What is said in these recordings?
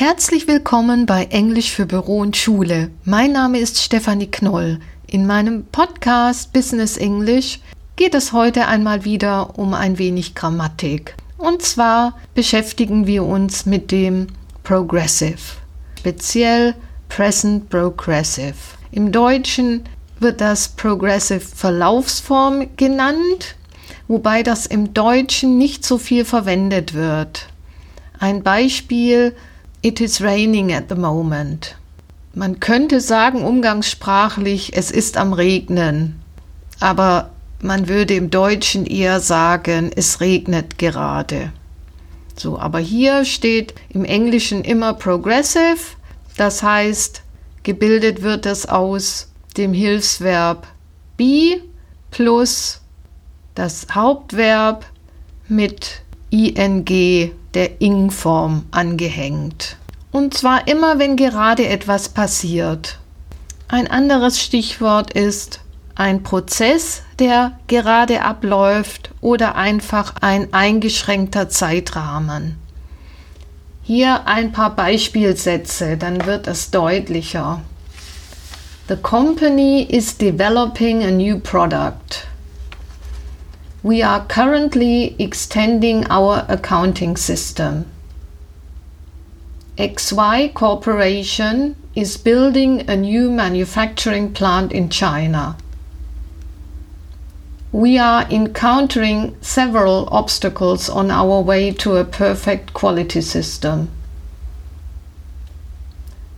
Herzlich willkommen bei Englisch für Büro und Schule. Mein Name ist Stefanie Knoll. In meinem Podcast Business English geht es heute einmal wieder um ein wenig Grammatik. Und zwar beschäftigen wir uns mit dem Progressive, speziell Present Progressive. Im Deutschen wird das Progressive Verlaufsform genannt, wobei das im Deutschen nicht so viel verwendet wird. Ein Beispiel It is raining at the moment. Man könnte sagen umgangssprachlich, es ist am Regnen, aber man würde im Deutschen eher sagen, es regnet gerade. So, aber hier steht im Englischen immer progressive, das heißt, gebildet wird es aus dem Hilfsverb be plus das Hauptverb mit ing der ing-Form angehängt. Und zwar immer, wenn gerade etwas passiert. Ein anderes Stichwort ist ein Prozess, der gerade abläuft oder einfach ein eingeschränkter Zeitrahmen. Hier ein paar Beispielsätze, dann wird es deutlicher. The company is developing a new product. We are currently extending our accounting system. XY Corporation is building a new manufacturing plant in China. We are encountering several obstacles on our way to a perfect quality system.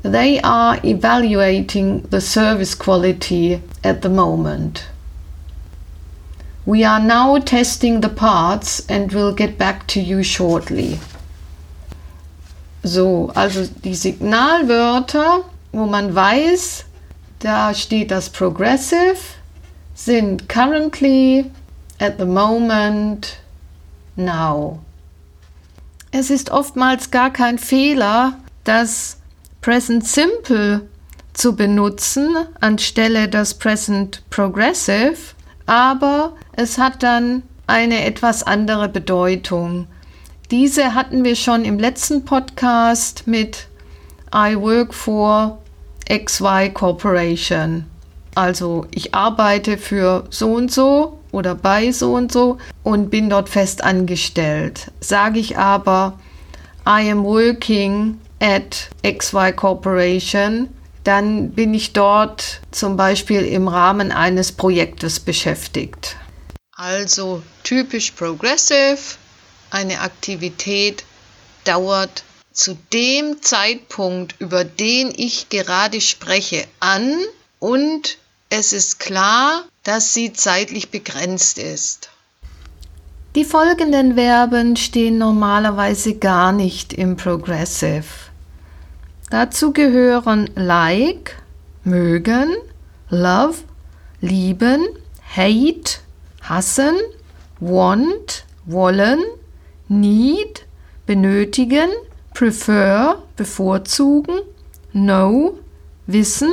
They are evaluating the service quality at the moment. We are now testing the parts and will get back to you shortly. So, also die Signalwörter, wo man weiß, da steht das Progressive, sind currently, at the moment, now. Es ist oftmals gar kein Fehler, das Present Simple zu benutzen anstelle das Present Progressive, aber es hat dann eine etwas andere Bedeutung. Diese hatten wir schon im letzten Podcast mit I work for XY Corporation. Also ich arbeite für so und so oder bei so und so und bin dort fest angestellt. Sage ich aber I am working at XY Corporation, dann bin ich dort zum Beispiel im Rahmen eines Projektes beschäftigt. Also typisch progressive, eine Aktivität dauert zu dem Zeitpunkt, über den ich gerade spreche, an und es ist klar, dass sie zeitlich begrenzt ist. Die folgenden Verben stehen normalerweise gar nicht im Progressive. Dazu gehören like, mögen, love, lieben, hate, hassen, want, wollen, need, benötigen, prefer, bevorzugen, know, wissen,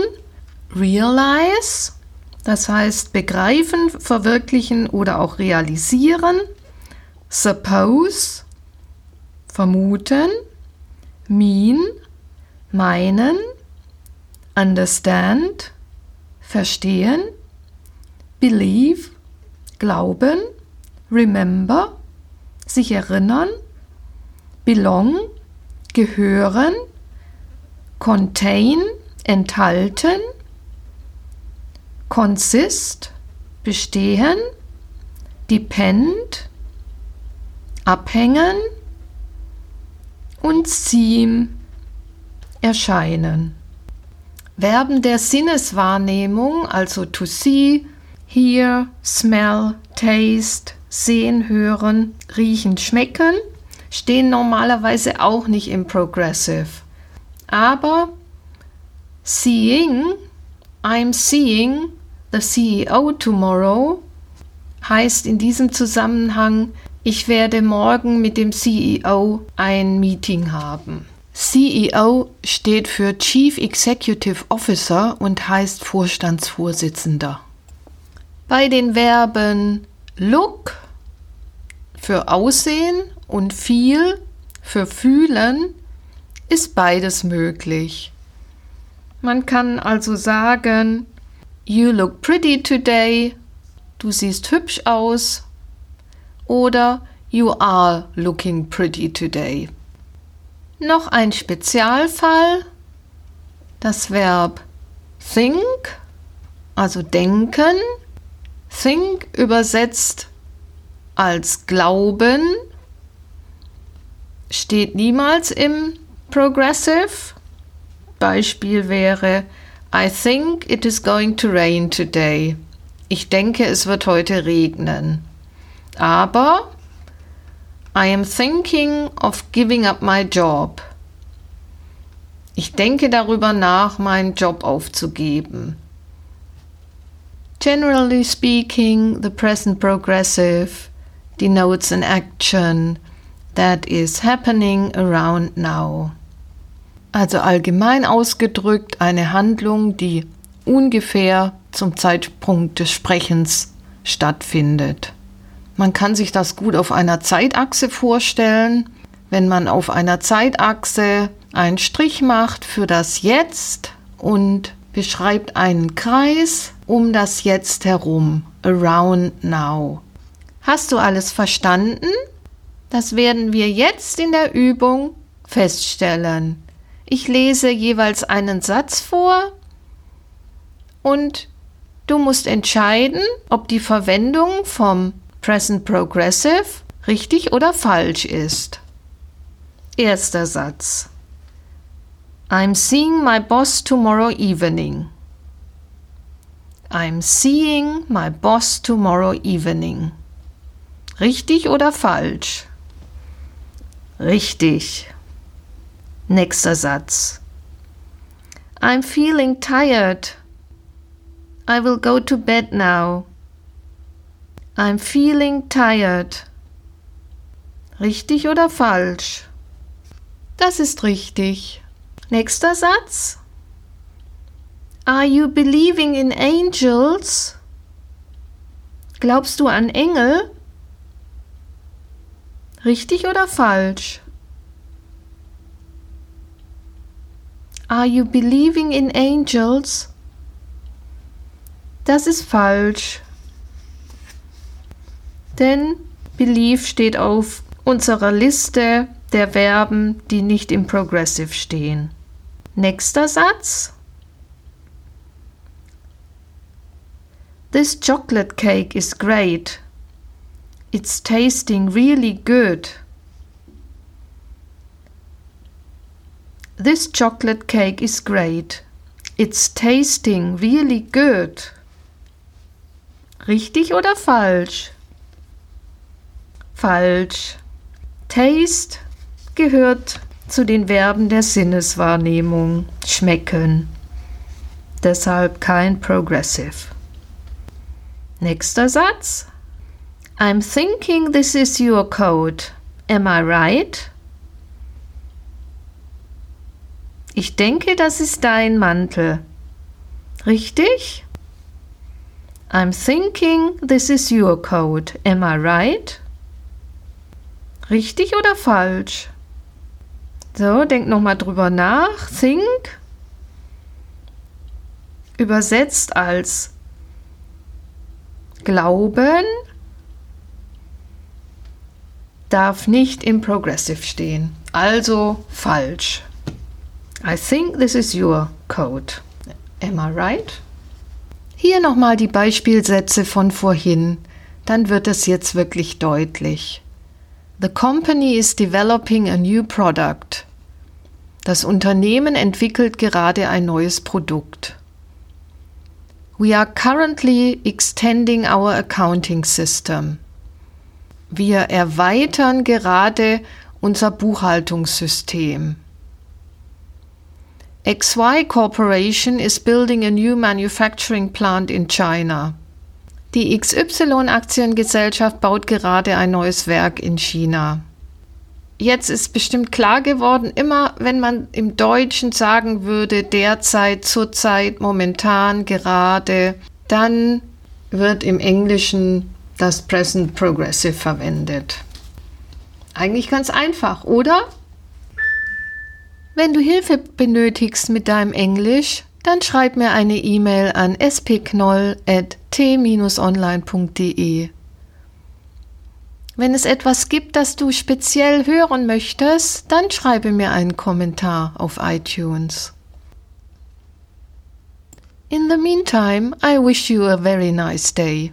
realize, das heißt begreifen, verwirklichen oder auch realisieren, suppose, vermuten, mean, meinen, understand, verstehen, believe, glauben, remember, sich erinnern, belong, gehören, contain, enthalten, consist, bestehen, depend, abhängen und seem, erscheinen. Verben der Sinneswahrnehmung, also to see, hear, smell, taste, sehen, hören, riechen, schmecken, stehen normalerweise auch nicht im Progressive. Aber seeing, I'm seeing the CEO tomorrow heißt in diesem Zusammenhang, ich werde morgen mit dem CEO ein Meeting haben. CEO steht für Chief Executive Officer und heißt Vorstandsvorsitzender. Bei den Verben look für Aussehen und feel für fühlen ist beides möglich. Man kann also sagen, You look pretty today. Du siehst hübsch aus. Oder You are looking pretty today. Noch ein Spezialfall. Das Verb think, also denken. Think übersetzt als glauben steht niemals im Progressive. Beispiel wäre I think it is going to rain today. Ich denke, es wird heute regnen. Aber I am thinking of giving up my job. Ich denke darüber nach, meinen Job aufzugeben. Generally speaking, the present progressive denotes an action that is happening around now. Also allgemein ausgedrückt eine Handlung, die ungefähr zum Zeitpunkt des Sprechens stattfindet. Man kann sich das gut auf einer Zeitachse vorstellen. Wenn man auf einer Zeitachse einen Strich macht für das Jetzt und beschreibt einen Kreis um das Jetzt herum, around now. Hast du alles verstanden? Das werden wir jetzt in der Übung feststellen. Ich lese jeweils einen Satz vor und du musst entscheiden, ob die Verwendung vom Present Progressive richtig oder falsch ist. Erster Satz. I'm seeing my boss tomorrow evening. I'm seeing my boss tomorrow evening. Richtig oder falsch? Richtig. Nächster Satz. I'm feeling tired. I will go to bed now. I'm feeling tired. Richtig oder falsch? Das ist richtig. Nächster Satz. Are you believing in angels? Glaubst du an Engel? Richtig oder falsch? Are you believing in angels? Das ist falsch. Denn believe steht auf unserer Liste der Verben, die nicht im Progressive stehen. Nächster Satz. This chocolate cake is great. It's tasting really good. This chocolate cake is great. It's tasting really good. Richtig oder falsch? Falsch. Taste gehört zu den Verben der Sinneswahrnehmung. Schmecken. Deshalb kein Progressive. Nächster Satz. I'm thinking this is your coat. Am I right? Ich denke, das ist dein Mantel. Richtig? I'm thinking this is your coat. Am I right? Richtig oder falsch? So, denk nochmal drüber nach. Think übersetzt als Glauben darf nicht im Progressive stehen. Also falsch. I think this is your code. Am I right? Hier nochmal die Beispielsätze von vorhin. Dann wird es jetzt wirklich deutlich. The company is developing a new product. Das Unternehmen entwickelt gerade ein neues Produkt. We are currently extending our accounting system. Wir erweitern gerade unser Buchhaltungssystem. XY Corporation is building a new manufacturing plant in China. Die XY-Aktiengesellschaft baut gerade ein neues Werk in China. Jetzt ist bestimmt klar geworden, immer wenn man im Deutschen sagen würde, derzeit, zurzeit, momentan, gerade, dann wird im Englischen das Present Progressive verwendet. Eigentlich ganz einfach, oder? Wenn du Hilfe benötigst mit deinem Englisch, dann schreib mir eine E-Mail an spknoll.t-online.de. Wenn es etwas gibt, das du speziell hören möchtest, dann schreibe mir einen Kommentar auf iTunes. In the meantime, I wish you a very nice day.